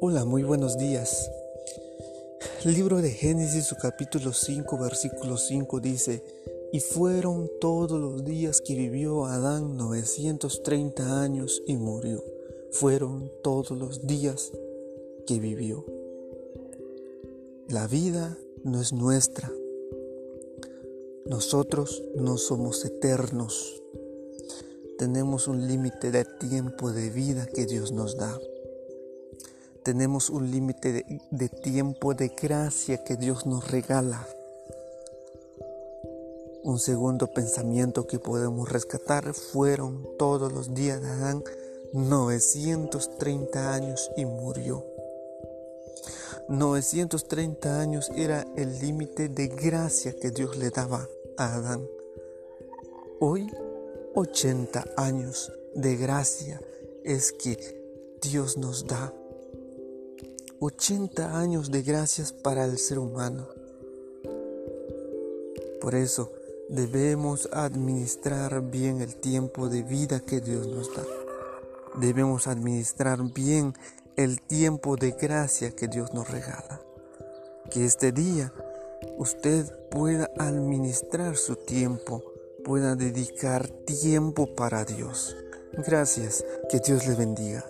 Hola, muy buenos días. libro de Génesis, su capítulo 5, versículo 5 dice, y fueron todos los días que vivió Adán 930 años y murió. Fueron todos los días que vivió. La vida no es nuestra. Nosotros no somos eternos. Tenemos un límite de tiempo de vida que Dios nos da tenemos un límite de, tiempo de gracia que Dios nos regala. Un segundo pensamiento que podemos rescatar fueron todos los días de Adán 930 años y murió. 930 años era el límite de gracia que Dios le daba a Adán. Hoy 80 años de gracia es que Dios nos da 80 años de gracias para el ser humano. Por eso debemos administrar bien el tiempo de vida que Dios nos da. Debemos administrar bien el tiempo de gracia que Dios nos regala. Que este día usted pueda administrar su tiempo, pueda dedicar tiempo para Dios. Gracias, que Dios le bendiga.